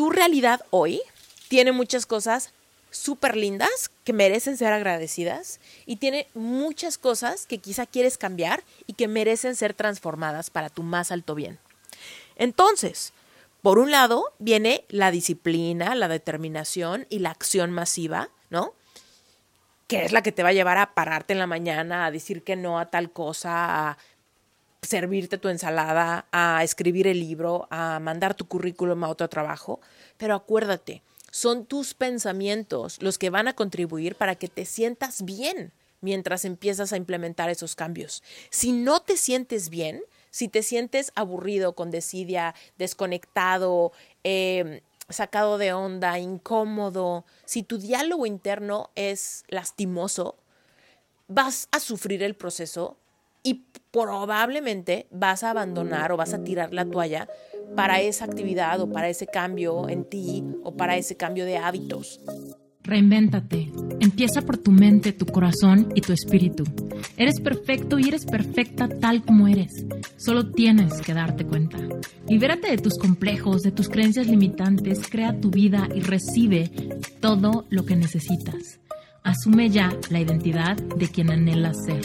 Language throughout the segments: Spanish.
tu realidad hoy tiene muchas cosas súper lindas que merecen ser agradecidas y tiene muchas cosas que quizá quieres cambiar y que merecen ser transformadas para tu más alto bien. Entonces, por un lado viene la disciplina, la determinación y la acción masiva, ¿no? Que es la que te va a llevar a pararte en la mañana, a decir que no a tal cosa, a servirte tu ensalada, a escribir el libro, a mandar tu currículum a otro trabajo. Pero acuérdate, son tus pensamientos los que van a contribuir para que te sientas bien mientras empiezas a implementar esos cambios. Si no te sientes bien, si te sientes aburrido, con desidia, desconectado, em, sacado de onda, incómodo, si tu diálogo interno es lastimoso, vas a sufrir el proceso y probablemente vas a abandonar o vas a tirar la toalla para esa actividad o para ese cambio en ti o para ese cambio de hábitos. Reinvéntate. Empieza por tu mente, tu corazón y tu espíritu. Eres perfecto y eres perfecta tal como eres. Solo tienes que darte cuenta. Libérate de tus complejos, de tus creencias limitantes, crea tu vida y recibe todo lo que necesitas. Asume ya la identidad de quien anhelas ser.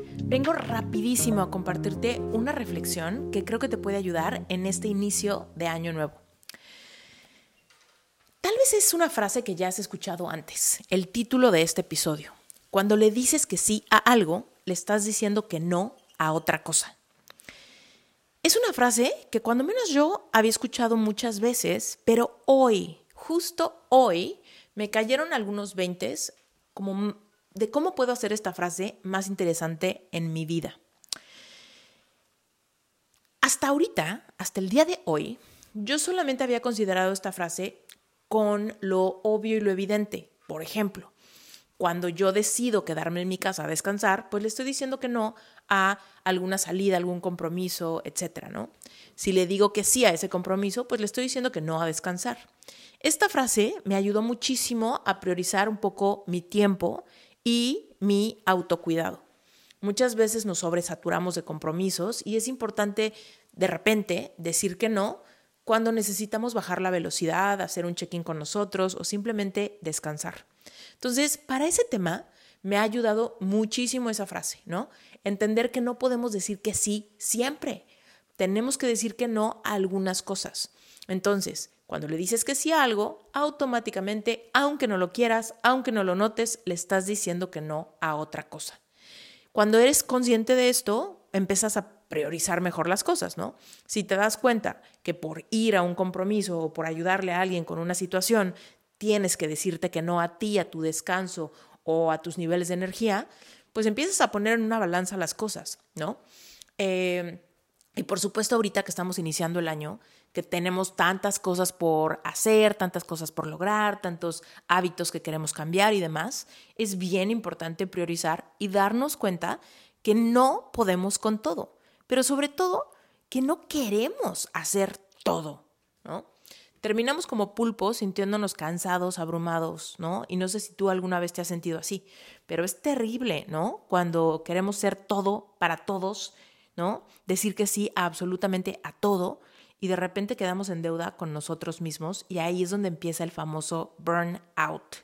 Vengo rapidísimo a compartirte una reflexión que creo que te puede ayudar en este inicio de año nuevo. Tal vez es una frase que ya has escuchado antes, el título de este episodio. Cuando le dices que sí a algo, le estás diciendo que no a otra cosa. Es una frase que cuando menos yo había escuchado muchas veces, pero hoy, justo hoy, me cayeron algunos veintes como de cómo puedo hacer esta frase más interesante en mi vida. Hasta ahorita, hasta el día de hoy, yo solamente había considerado esta frase con lo obvio y lo evidente. Por ejemplo, cuando yo decido quedarme en mi casa a descansar, pues le estoy diciendo que no a alguna salida, algún compromiso, etcétera, ¿no? Si le digo que sí a ese compromiso, pues le estoy diciendo que no a descansar. Esta frase me ayudó muchísimo a priorizar un poco mi tiempo y mi autocuidado. Muchas veces nos sobresaturamos de compromisos y es importante de repente decir que no cuando necesitamos bajar la velocidad, hacer un check-in con nosotros o simplemente descansar. Entonces, para ese tema me ha ayudado muchísimo esa frase, ¿no? Entender que no podemos decir que sí siempre. Tenemos que decir que no a algunas cosas. Entonces, cuando le dices que sí a algo, automáticamente, aunque no lo quieras, aunque no lo notes, le estás diciendo que no a otra cosa. Cuando eres consciente de esto, empiezas a priorizar mejor las cosas, ¿no? Si te das cuenta que por ir a un compromiso o por ayudarle a alguien con una situación, tienes que decirte que no a ti, a tu descanso o a tus niveles de energía, pues empiezas a poner en una balanza las cosas, ¿no? Eh, y por supuesto, ahorita que estamos iniciando el año, que tenemos tantas cosas por hacer, tantas cosas por lograr, tantos hábitos que queremos cambiar y demás, es bien importante priorizar y darnos cuenta que no podemos con todo, pero sobre todo que no queremos hacer todo, ¿no? Terminamos como pulpos sintiéndonos cansados, abrumados, ¿no? Y no sé si tú alguna vez te has sentido así, pero es terrible, ¿no? Cuando queremos ser todo para todos, ¿no? Decir que sí a absolutamente a todo y de repente quedamos en deuda con nosotros mismos y ahí es donde empieza el famoso burnout.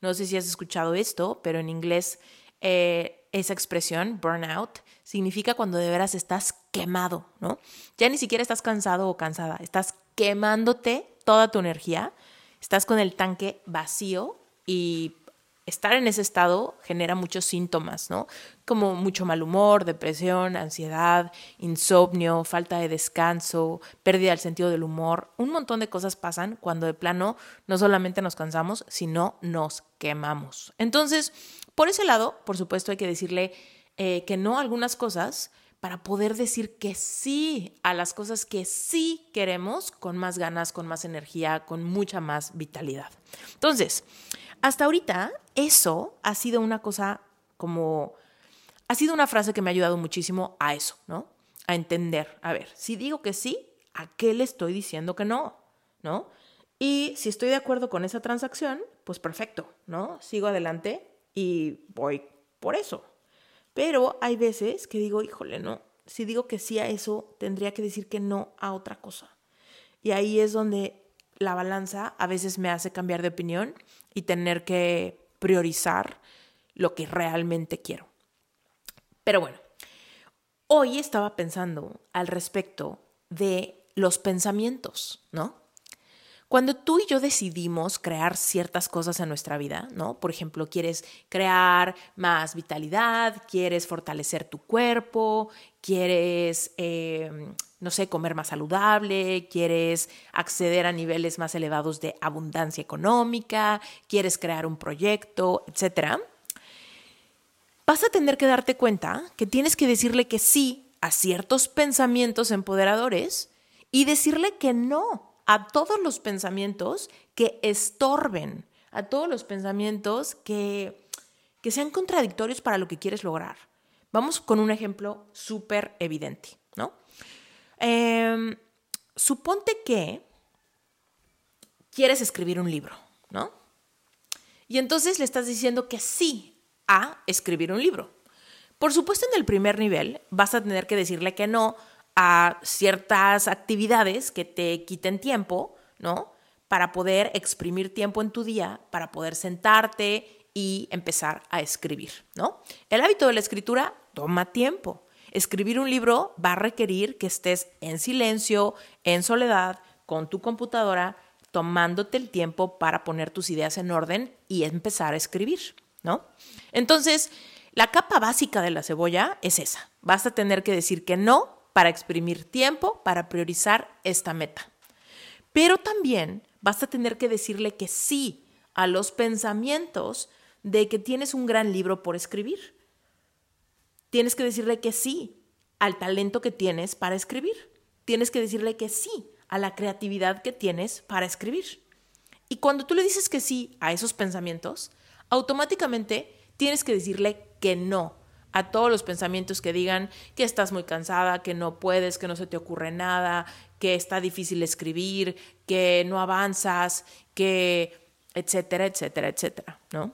No sé si has escuchado esto, pero en inglés eh, esa expresión, burnout, significa cuando de veras estás quemado, ¿no? Ya ni siquiera estás cansado o cansada, estás quemándote toda tu energía, estás con el tanque vacío y estar en ese estado genera muchos síntomas, ¿no? Como mucho mal humor, depresión, ansiedad, insomnio, falta de descanso, pérdida del sentido del humor. Un montón de cosas pasan cuando de plano no solamente nos cansamos, sino nos quemamos. Entonces, por ese lado, por supuesto, hay que decirle eh, que no a algunas cosas para poder decir que sí a las cosas que sí queremos con más ganas, con más energía, con mucha más vitalidad. Entonces, hasta ahorita eso ha sido una cosa como, ha sido una frase que me ha ayudado muchísimo a eso, ¿no? A entender, a ver, si digo que sí, ¿a qué le estoy diciendo que no? ¿No? Y si estoy de acuerdo con esa transacción, pues perfecto, ¿no? Sigo adelante y voy por eso. Pero hay veces que digo, híjole, no, si digo que sí a eso, tendría que decir que no a otra cosa. Y ahí es donde la balanza a veces me hace cambiar de opinión y tener que priorizar lo que realmente quiero. Pero bueno, hoy estaba pensando al respecto de los pensamientos, ¿no? Cuando tú y yo decidimos crear ciertas cosas en nuestra vida, ¿no? Por ejemplo, quieres crear más vitalidad, quieres fortalecer tu cuerpo, quieres, em, no sé, comer más saludable, quieres acceder a niveles más elevados de abundancia económica, quieres crear un proyecto, etc. Vas a tener que darte cuenta que tienes que decirle que sí a ciertos pensamientos empoderadores y decirle que no a todos los pensamientos que estorben, a todos los pensamientos que, que sean contradictorios para lo que quieres lograr. Vamos con un ejemplo súper evidente, ¿no? Em, suponte que quieres escribir un libro, ¿no? Y entonces le estás diciendo que sí a escribir un libro. Por supuesto, en el primer nivel vas a tener que decirle que no a ciertas actividades que te quiten tiempo, ¿no? Para poder exprimir tiempo en tu día, para poder sentarte y empezar a escribir, ¿no? El hábito de la escritura toma tiempo. Escribir un libro va a requerir que estés en silencio, en soledad, con tu computadora, tomándote el tiempo para poner tus ideas en orden y empezar a escribir, ¿no? Entonces, la capa básica de la cebolla es esa. Vas a tener que decir que no para exprimir tiempo, para priorizar esta meta. Pero también vas a tener que decirle que sí a los pensamientos de que tienes un gran libro por escribir. Tienes que decirle que sí al talento que tienes para escribir. Tienes que decirle que sí a la creatividad que tienes para escribir. Y cuando tú le dices que sí a esos pensamientos, automáticamente tienes que decirle que no a todos los pensamientos que digan que estás muy cansada, que no puedes, que no se te ocurre nada, que está difícil escribir, que no avanzas, que etcétera, etcétera, etcétera, ¿no?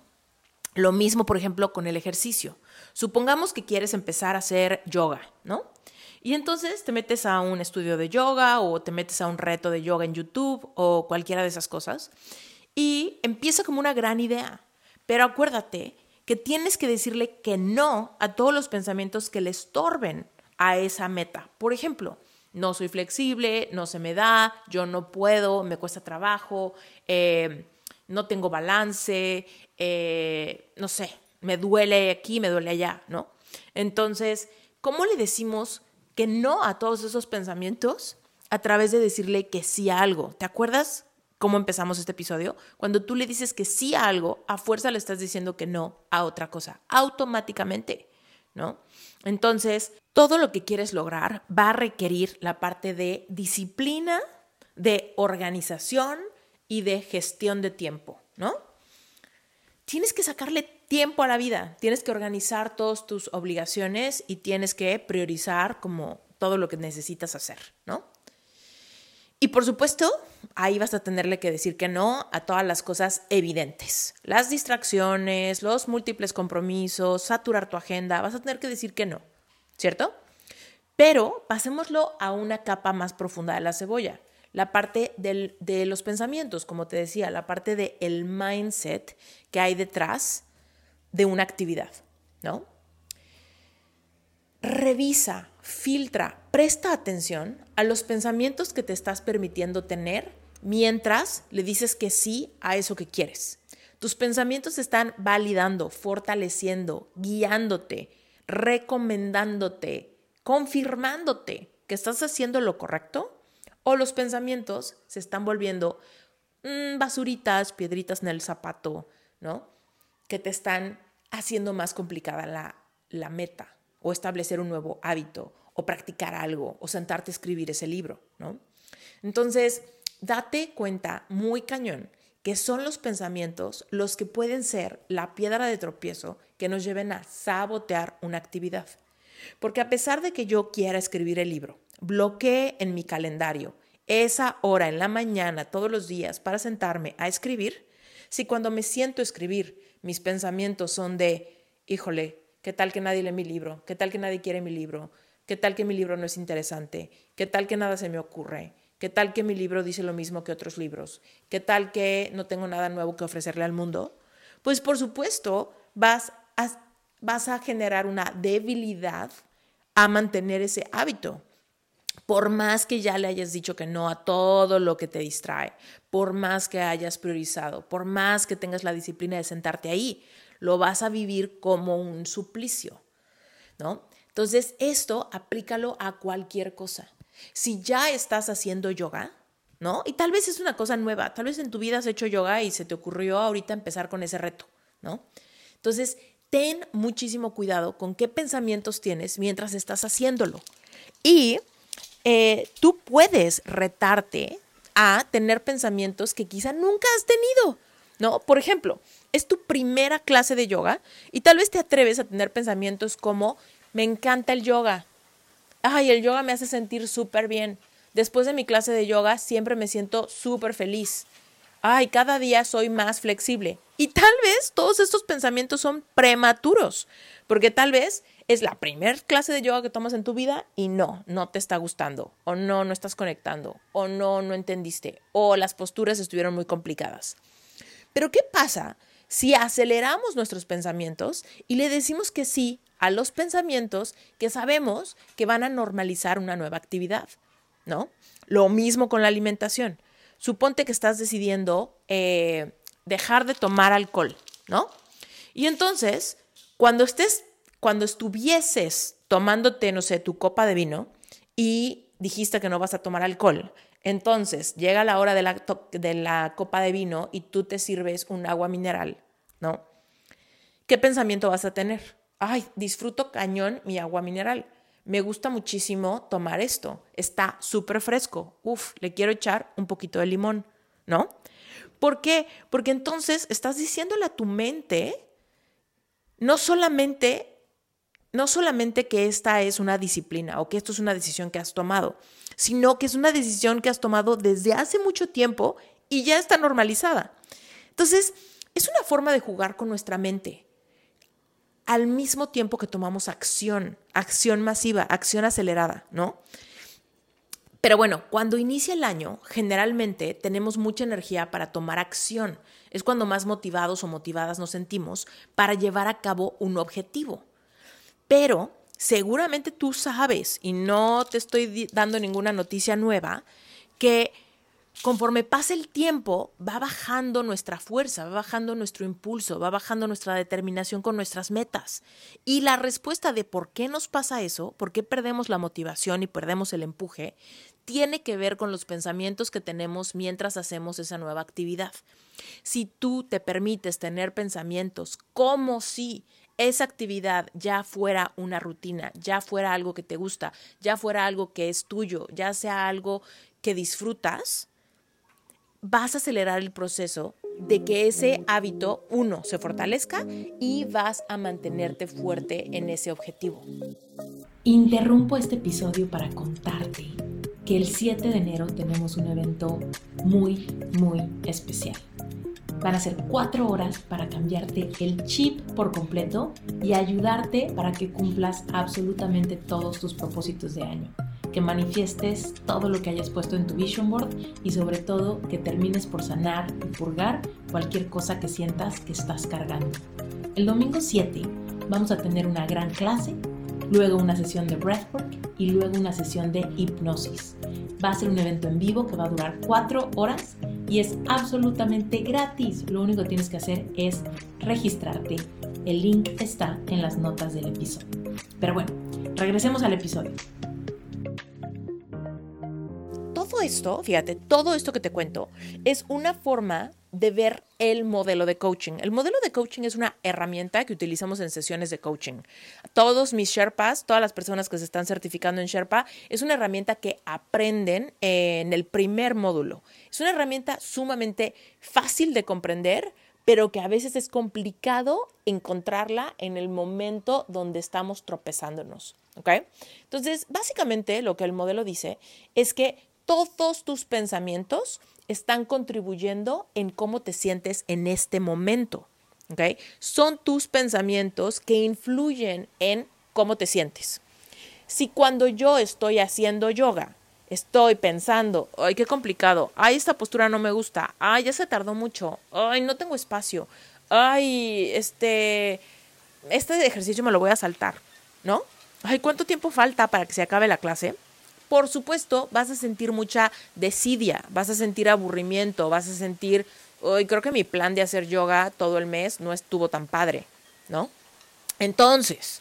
Lo mismo, por ejemplo, con el ejercicio. Supongamos que quieres empezar a hacer yoga, ¿no? Y entonces te metes a un estudio de yoga o te metes a un reto de yoga en YouTube o cualquiera de esas cosas y empieza como una gran idea. Pero acuérdate que tienes que decirle que no a todos los pensamientos que le estorben a esa meta. Por ejemplo, no soy flexible, no se me da, yo no puedo, me cuesta trabajo, eh, no tengo balance, eh, no sé, me duele aquí, me duele allá, ¿no? Entonces, ¿cómo le decimos que no a todos esos pensamientos? A través de decirle que sí a algo. ¿Te acuerdas cómo empezamos este episodio, cuando tú le dices que sí a algo, a fuerza le estás diciendo que no a otra cosa, automáticamente, ¿no? Entonces, todo lo que quieres lograr va a requerir la parte de disciplina, de organización y de gestión de tiempo, ¿no? Tienes que sacarle tiempo a la vida, tienes que organizar todas tus obligaciones y tienes que priorizar como todo lo que necesitas hacer, ¿no? Y por supuesto, ahí vas a tenerle que decir que no a todas las cosas evidentes. Las distracciones, los múltiples compromisos, saturar tu agenda, vas a tener que decir que no, ¿cierto? Pero pasémoslo a una capa más profunda de la cebolla, la parte de los pensamientos, como te decía, la parte del el mindset que hay detrás de una actividad, ¿no? Revisa, filtra, presta atención a los pensamientos que te estás permitiendo tener mientras le dices que sí a eso que quieres. Tus pensamientos están validando, fortaleciendo, guiándote, recomendándote, confirmándote que estás haciendo lo correcto o los pensamientos se están volviendo mm, basuritas, piedritas en el zapato, ¿no? Que te están haciendo más complicada la, la meta o establecer un nuevo hábito o practicar algo o sentarte a escribir ese libro, ¿no? Entonces, date cuenta muy cañón que son los pensamientos los que pueden ser la piedra de tropiezo que nos lleven a sabotear una actividad. Porque a pesar de que yo quiera escribir el libro, bloquee en mi calendario esa hora en la mañana todos los días para sentarme a escribir, si cuando me siento escribir mis pensamientos son de, híjole, ¿qué tal que nadie lee mi libro? ¿Qué tal que nadie quiere mi libro? ¿Qué tal que mi libro no es interesante? ¿Qué tal que nada se me ocurre? ¿Qué tal que mi libro dice lo mismo que otros libros? ¿Qué tal que no tengo nada nuevo que ofrecerle al mundo? Pues por supuesto vas a, vas a generar una debilidad a mantener ese hábito. Por más que ya le hayas dicho que no a todo lo que te distrae, por más que hayas priorizado, por más que tengas la disciplina de sentarte ahí, lo vas a vivir como un suplicio, ¿no? Entonces, esto aplícalo a cualquier cosa. Si ya estás haciendo yoga, ¿no? Y tal vez es una cosa nueva, tal vez en tu vida has hecho yoga y se te ocurrió ahorita empezar con ese reto, ¿no? Entonces, ten muchísimo cuidado con qué pensamientos tienes mientras estás haciéndolo. Y eh, tú puedes retarte a tener pensamientos que quizá nunca has tenido, ¿no? Por ejemplo, es tu primera clase de yoga y tal vez te atreves a tener pensamientos como, me encanta el yoga, ay, el yoga me hace sentir súper bien. Después de mi clase de yoga siempre me siento súper feliz. Ay, cada día soy más flexible. Y tal vez todos estos pensamientos son prematuros, porque tal vez es la primera clase de yoga que tomas en tu vida y no, no te está gustando, o no, no estás conectando, o no, no entendiste, o las posturas estuvieron muy complicadas. Pero ¿qué pasa si aceleramos nuestros pensamientos y le decimos que sí a los pensamientos que sabemos que van a normalizar una nueva actividad, ¿no? Lo mismo con la alimentación. Suponte que estás decidiendo eh, dejar de tomar alcohol, ¿no? Y entonces, cuando estés, cuando estuvieses tomándote, no sé, tu copa de vino y dijiste que no vas a tomar alcohol, entonces llega la hora de la, de la copa de vino y tú te sirves un agua mineral, ¿no? ¿Qué pensamiento vas a tener? ay, disfruto cañón mi agua mineral. Me gusta muchísimo tomar esto. Está súper fresco. Uf, le quiero echar un poquito de limón, ¿no? ¿Por qué? Porque entonces estás diciéndole a tu mente no solamente no solamente que esta es una disciplina o que esto es una decisión que has tomado, sino que es una decisión que has tomado desde hace mucho tiempo y ya está normalizada. Entonces, es una forma de jugar con nuestra mente al mismo tiempo que tomamos acción, acción masiva, acción acelerada, ¿no? Pero bueno, cuando inicia el año, generalmente tenemos mucha energía para tomar acción. Es cuando más motivados o motivadas nos sentimos para llevar a cabo un objetivo. Pero seguramente tú sabes, y no te estoy dando ninguna noticia nueva, que conforme pasa el tiempo, va bajando nuestra fuerza, va bajando nuestro impulso, va bajando nuestra determinación con nuestras metas. Y la respuesta de por qué nos pasa eso, por qué perdemos la motivación y perdemos el empuje, tiene que ver con los pensamientos que tenemos mientras hacemos esa nueva actividad. Si tú te permites tener pensamientos como si esa actividad ya fuera una rutina, ya fuera algo que te gusta, ya fuera algo que es tuyo, ya sea algo que disfrutas, vas a acelerar el proceso de que ese hábito, uno, se fortalezca y vas a mantenerte fuerte en ese objetivo. Interrumpo este episodio para contarte que el 7 de enero tenemos un evento muy, muy especial. Van a ser cuatro horas para cambiarte el chip por completo y ayudarte para que cumplas absolutamente todos tus propósitos de año que manifiestes todo lo que hayas puesto en tu vision board y sobre todo que termines por sanar y purgar cualquier cosa que sientas que estás cargando. El domingo 7 vamos a tener una gran clase, luego una sesión de breathwork y luego una sesión de hipnosis. Va a ser un evento en vivo que va a durar 4 horas y es absolutamente gratis. Lo único que tienes que hacer es registrarte. El link está en las notas del episodio. Pero bueno, regresemos al episodio todo esto, fíjate, todo esto que te cuento es una forma de ver el modelo de coaching. El modelo de coaching es una herramienta que utilizamos en sesiones de coaching. Todos mis Sherpas, todas las personas que se están certificando en Sherpa, es una herramienta que aprenden en el primer módulo. Es una herramienta sumamente fácil de comprender, pero que a veces es complicado encontrarla en el momento donde estamos tropezándonos. ¿Ok? Entonces, básicamente lo que el modelo dice es que todos tus pensamientos están contribuyendo en cómo te sientes en este momento. ¿Ok? Son tus pensamientos que influyen en cómo te sientes. Si cuando yo estoy haciendo yoga estoy pensando, ay, qué complicado, ay, esta postura no me gusta, ay, ya se tardó mucho, ay, no tengo espacio, ay, este, este ejercicio me lo voy a saltar, ¿no? Ay, ¿cuánto tiempo falta para que se acabe la clase? Por supuesto, vas a sentir mucha desidia, vas a sentir aburrimiento, vas a sentir, hoy creo que mi plan de hacer yoga todo el mes no estuvo tan padre, ¿no? Entonces,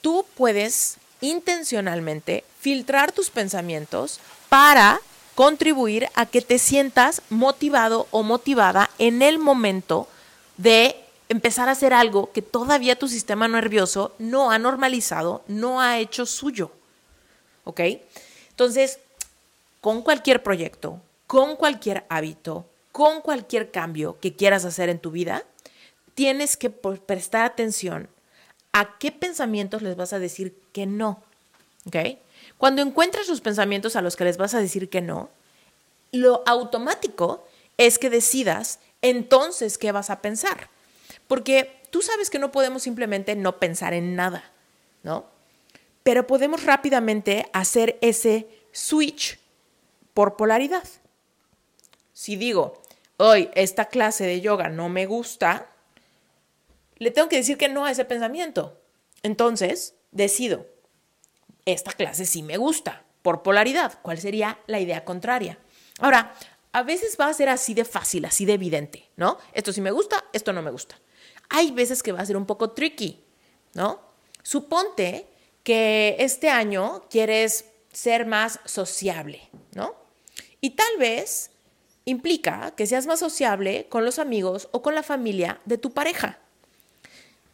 tú puedes intencionalmente filtrar tus pensamientos para contribuir a que te sientas motivado o motivada en el momento de empezar a hacer algo que todavía tu sistema nervioso no ha normalizado, no ha hecho suyo. ¿Ok? Entonces, con cualquier proyecto, con cualquier hábito, con cualquier cambio que quieras hacer en tu vida, tienes que prestar atención a qué pensamientos les vas a decir que no. Cuando encuentres los pensamientos a los que les vas a decir que no, lo automático es que decidas entonces qué vas a pensar. Porque tú sabes que no podemos simplemente no pensar en nada, ¿no? Pero podemos rápidamente hacer ese switch por polaridad. Si digo, hoy esta clase de yoga no me gusta, le tengo que decir que no a ese pensamiento. Entonces, decido, esta clase sí me gusta, por polaridad. ¿Cuál sería la idea contraria? Ahora, a veces va a ser así de fácil, así de evidente, ¿no? Esto sí me gusta, esto no me gusta. Hay veces que va a ser un poco tricky, ¿no? Suponte que este año quieres ser más sociable, ¿no? Y tal vez implica que seas más sociable con los amigos o con la familia de tu pareja.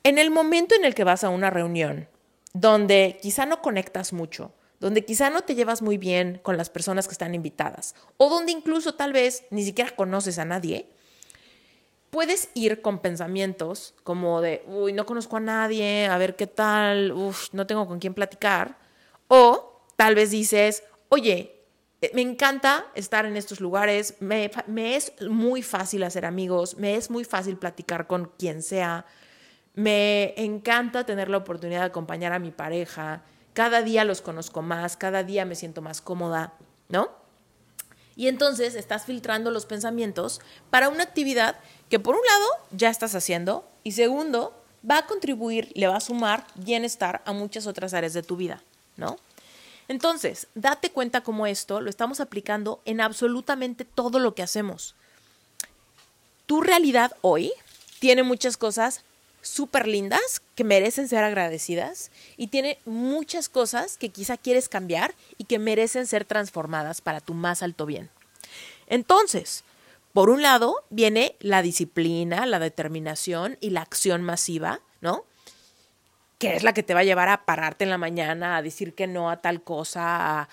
En el momento en el que vas a una reunión donde quizá no conectas mucho, donde quizá no te llevas muy bien con las personas que están invitadas, o donde incluso tal vez ni siquiera conoces a nadie, puedes ir con pensamientos como de, uy, no conozco a nadie, a ver qué tal, Uf, no tengo con quién platicar, o tal vez dices, oye, eh, me encanta estar en estos lugares, me, me es muy fácil hacer amigos, me es muy fácil platicar con quien sea, me encanta tener la oportunidad de acompañar a mi pareja. Cada día los conozco más, cada día me siento más cómoda, ¿no? Y entonces estás filtrando los pensamientos para una actividad que por un lado ya estás haciendo y segundo va a contribuir, le va a sumar bienestar a muchas otras áreas de tu vida, ¿no? Entonces, date cuenta cómo esto lo estamos aplicando en absolutamente todo lo que hacemos. Tu realidad hoy tiene muchas cosas súper lindas que merecen ser agradecidas y tiene muchas cosas que quizá quieres cambiar y que merecen ser transformadas para tu más alto bien. Entonces, por un lado viene la disciplina, la determinación y la acción masiva, ¿no? Que es la que te va a llevar a pararte en la mañana, a decir que no a tal cosa, a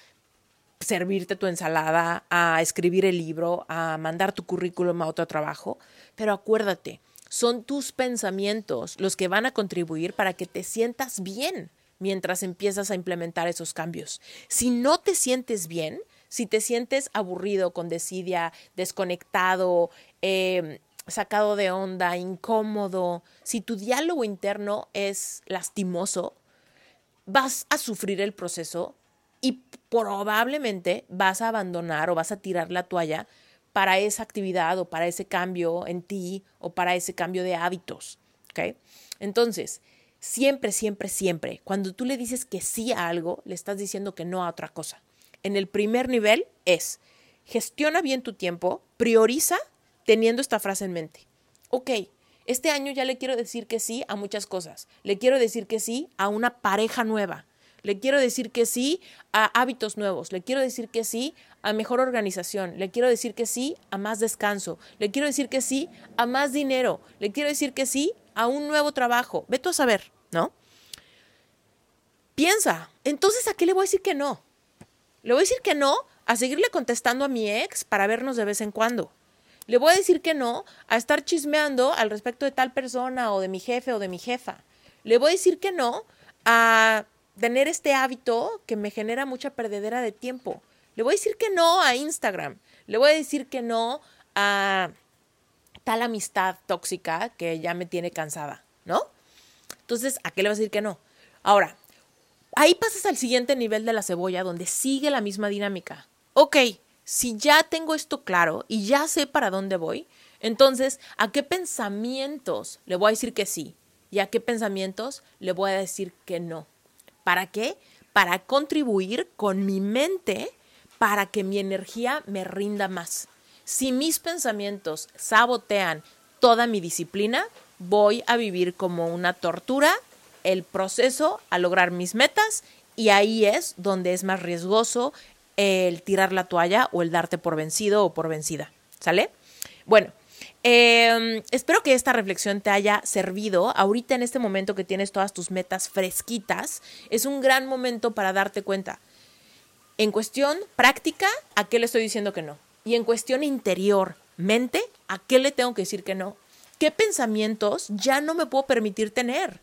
servirte tu ensalada, a escribir el libro, a mandar tu currículum a otro trabajo. Pero acuérdate, son tus pensamientos los que van a contribuir para que te sientas bien mientras empiezas a implementar esos cambios. Si no te sientes bien, si te sientes aburrido, con desidia, desconectado, em, sacado de onda, incómodo, si tu diálogo interno es lastimoso, vas a sufrir el proceso y probablemente vas a abandonar o vas a tirar la toalla para esa actividad o para ese cambio en ti o para ese cambio de hábitos. ¿ok? Entonces, siempre, siempre, siempre, cuando tú le dices que sí a algo, le estás diciendo que no a otra cosa. En el primer nivel es, gestiona bien tu tiempo, prioriza teniendo esta frase en mente. Ok, este año ya le quiero decir que sí a muchas cosas. Le quiero decir que sí a una pareja nueva. Le quiero decir que sí a hábitos nuevos, le quiero decir que sí a mejor organización, le quiero decir que sí a más descanso, le quiero decir que sí a más dinero, le quiero decir que sí a un nuevo trabajo. Ve tú a saber, ¿no? Piensa, entonces ¿a qué le voy a decir que no? Le voy a decir que no a seguirle contestando a mi ex para vernos de vez en cuando. Le voy a decir que no a estar chismeando al respecto de tal persona o de mi jefe o de mi jefa. Le voy a decir que no a tener este hábito que me genera mucha perdedera de tiempo. Le voy a decir que no a Instagram. Le voy a decir que no a tal amistad tóxica que ya me tiene cansada, ¿no? Entonces, ¿a qué le voy a decir que no? Ahora, ahí pasas al siguiente nivel de la cebolla donde sigue la misma dinámica. Ok, si ya tengo esto claro y ya sé para dónde voy, entonces, ¿a qué pensamientos le voy a decir que sí? ¿Y a qué pensamientos le voy a decir que no? ¿Para qué? Para contribuir con mi mente para que mi energía me rinda más. Si mis pensamientos sabotean toda mi disciplina, voy a vivir como una tortura el proceso a lograr mis metas y ahí es donde es más riesgoso el tirar la toalla o el darte por vencido o por vencida. ¿Sale? Bueno, em, espero que esta reflexión te haya servido. Ahorita en este momento que tienes todas tus metas fresquitas, es un gran momento para darte cuenta. En cuestión práctica, ¿a qué le estoy diciendo que no? Y en cuestión interior, mente, ¿a qué le tengo que decir que no? ¿Qué pensamientos ya no me puedo permitir tener?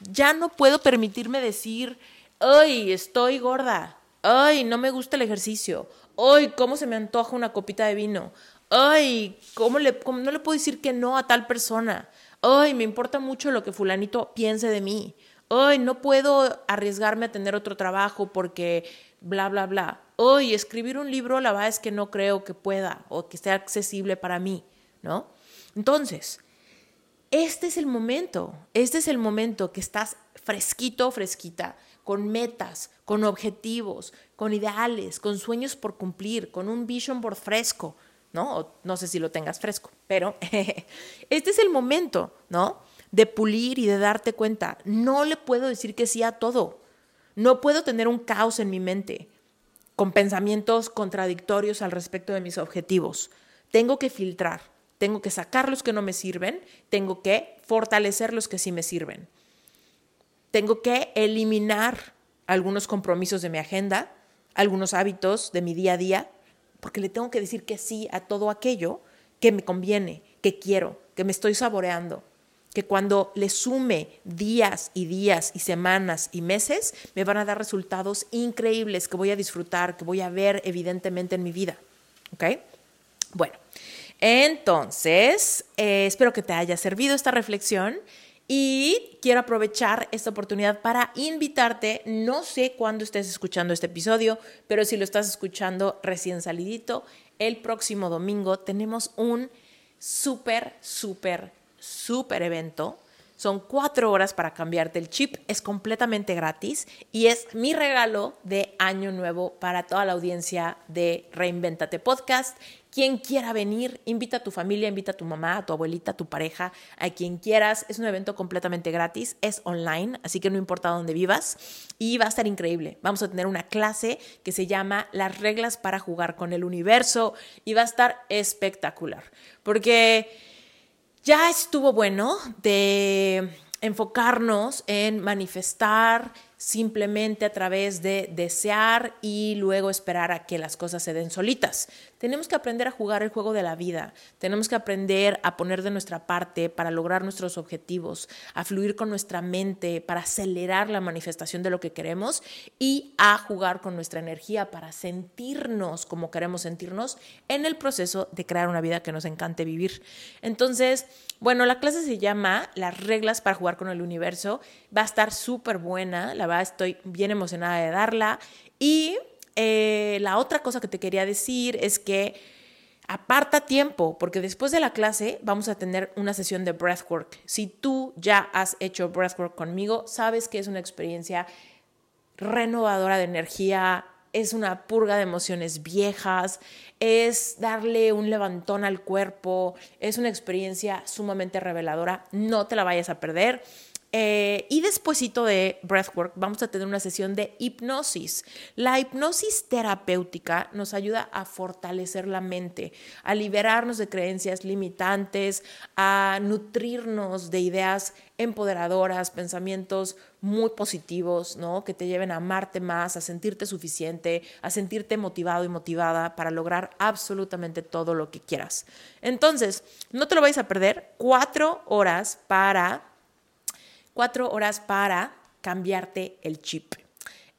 Ya no puedo permitirme decir, ay, estoy gorda, ay, no me gusta el ejercicio, ay, cómo se me antoja una copita de vino, ay, ¿cómo, le, no le puedo decir que no a tal persona, ay, me importa mucho lo que fulanito piense de mí, ay, no puedo arriesgarme a tener otro trabajo porque bla, bla, bla. Hoy escribir un libro, la verdad es que no creo que pueda o que sea accesible para mí, ¿no? Entonces, este es el momento, este es el momento que estás fresquito, fresquita, con metas, con objetivos, con ideales, con sueños por cumplir, con un vision board fresco, ¿no? no sé si lo tengas fresco, pero este es el momento, ¿no? De pulir y de darte cuenta. No le puedo decir que sí a todo. No puedo tener un caos en mi mente con pensamientos contradictorios al respecto de mis objetivos. Tengo que filtrar, tengo que sacar los que no me sirven, tengo que fortalecer los que sí me sirven. Tengo que eliminar algunos compromisos de mi agenda, algunos hábitos de mi día a día, porque le tengo que decir que sí a todo aquello que me conviene, que quiero, que me estoy saboreando que cuando le sume días y días y semanas y meses, me van a dar resultados increíbles que voy a disfrutar, que voy a ver evidentemente en mi vida. ¿Ok? Bueno, entonces, eh, espero que te haya servido esta reflexión. Y quiero aprovechar esta oportunidad para invitarte, no sé cuándo estés escuchando este episodio, pero si lo estás escuchando recién salidito, el próximo domingo tenemos un súper, súper súper evento. Son cuatro horas para cambiarte el chip, es completamente gratis y es mi regalo de año nuevo para toda la audiencia de Reinventate Podcast. Quien quiera venir, invita a tu familia, invita a tu mamá, a tu abuelita, a tu pareja, a quien quieras. Es un evento completamente gratis, es online, así que no importa dónde vivas y va a estar increíble. Vamos a tener una clase que se llama Las reglas para jugar con el universo y va a estar espectacular porque ya estuvo bueno de enfocarnos en manifestar simplemente a través de desear y luego esperar a que las cosas se den solitas. Tenemos que aprender a jugar el juego de la vida, tenemos que aprender a poner de nuestra parte para lograr nuestros objetivos, a fluir con nuestra mente para acelerar la manifestación de lo que queremos y a jugar con nuestra energía para sentirnos como queremos sentirnos en el proceso de crear una vida que nos encante vivir. Entonces, bueno, la clase se llama Las reglas para jugar con el universo. Va a estar súper buena, la verdad estoy bien emocionada de darla. Y eh, la otra cosa que te quería decir es que aparta tiempo, porque después de la clase vamos a tener una sesión de breathwork. Si tú ya has hecho breathwork conmigo, sabes que es una experiencia renovadora de energía, es una purga de emociones viejas, es darle un levantón al cuerpo, es una experiencia sumamente reveladora, no te la vayas a perder. Eh, y despuesito de breathwork vamos a tener una sesión de hipnosis. La hipnosis terapéutica nos ayuda a fortalecer la mente, a liberarnos de creencias limitantes, a nutrirnos de ideas empoderadoras, pensamientos muy positivos, ¿no? Que te lleven a amarte más, a sentirte suficiente, a sentirte motivado y motivada para lograr absolutamente todo lo que quieras. Entonces, no te lo vais a perder. Cuatro horas para cuatro horas para cambiarte el chip.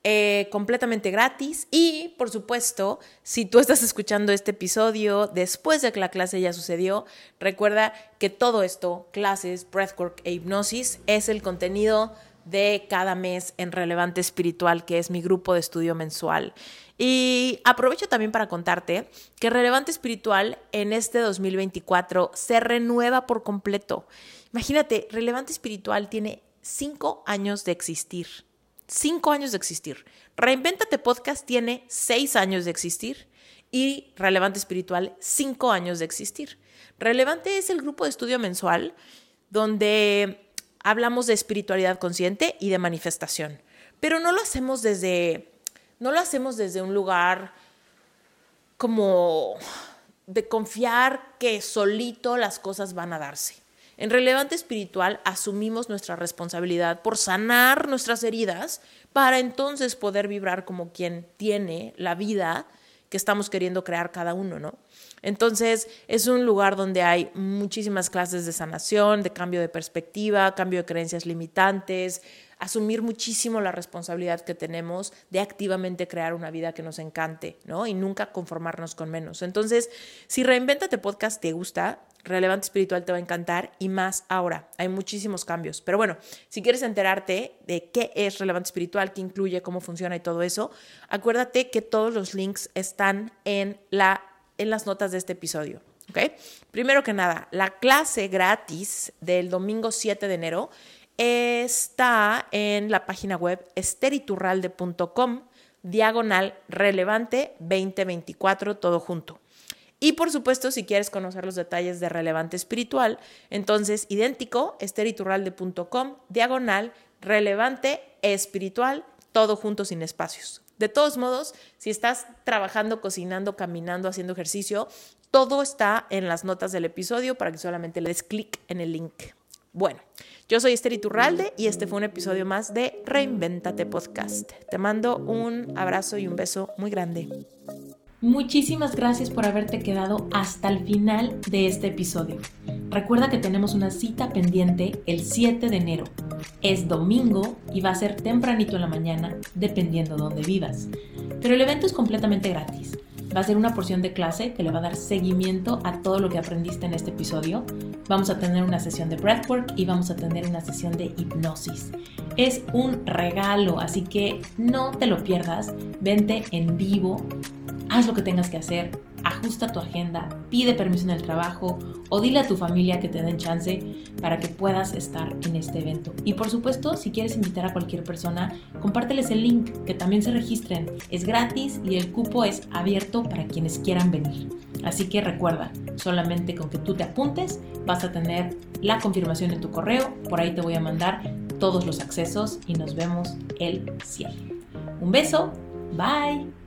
Eh, completamente gratis y por supuesto si tú estás escuchando este episodio después de que la clase ya sucedió recuerda que todo esto clases breathwork e hipnosis es el contenido de cada mes en Relevante Espiritual, que es mi grupo de estudio mensual. Y aprovecho también para contarte que Relevante Espiritual en este 2024 se renueva por completo. Imagínate, Relevante Espiritual tiene cinco años de existir. Cinco años de existir. Reinventate Podcast tiene seis años de existir y Relevante Espiritual cinco años de existir. Relevante es el grupo de estudio mensual donde hablamos de espiritualidad consciente y de manifestación, pero no lo hacemos desde no lo hacemos desde un lugar como de confiar que solito las cosas van a darse. En relevante espiritual asumimos nuestra responsabilidad por sanar nuestras heridas para entonces poder vibrar como quien tiene la vida que estamos queriendo crear cada uno, ¿no? Entonces es un lugar donde hay muchísimas clases de sanación, de cambio de perspectiva, cambio de creencias limitantes, asumir muchísimo la responsabilidad que tenemos de activamente crear una vida que nos encante, ¿no? Y nunca conformarnos con menos. Entonces, si Reinventate Podcast te gusta, Relevante Espiritual te va a encantar y más ahora. Hay muchísimos cambios. Pero bueno, si quieres enterarte de qué es Relevante Espiritual, qué incluye, cómo funciona y todo eso, acuérdate que todos los links están en, la, en las notas de este episodio. ¿ok? Primero que nada, la clase gratis del domingo 7 de enero está en la página web esteriturralde.com, diagonal relevante 2024, todo junto. Y por supuesto, si quieres conocer los detalles de relevante espiritual, entonces idéntico, esteriturralde.com, diagonal relevante espiritual, todo junto sin espacios. De todos modos, si estás trabajando, cocinando, caminando, haciendo ejercicio, todo está en las notas del episodio para que solamente le des clic en el link. Bueno, yo soy Esther Iturralde y este fue un episodio más de Reinventate Podcast. Te mando un abrazo y un beso muy grande. Muchísimas gracias por haberte quedado hasta el final de este episodio. Recuerda que tenemos una cita pendiente el 7 de enero. Es domingo y va a ser tempranito en la mañana, dependiendo de dónde vivas. Pero el evento es completamente gratis. Va a ser una porción de clase que le va a dar seguimiento a todo lo que aprendiste en este episodio. Vamos a tener una sesión de breathwork y vamos a tener una sesión de hipnosis. Es un regalo, así que no te lo pierdas. Vente en vivo, haz lo que tengas que hacer, ajusta tu agenda, pide permiso en el trabajo o dile a tu familia que te den chance para que puedas estar en este evento. Y por supuesto, si quieres invitar a cualquier persona, compárteles el link, que también se registren. Es gratis y el cupo es abierto para quienes quieran venir. Así que recuerda, solamente con que tú te apuntes vas a tener la confirmación en tu correo. Por ahí te voy a mandar todos los accesos y nos vemos el 100. Un beso, bye.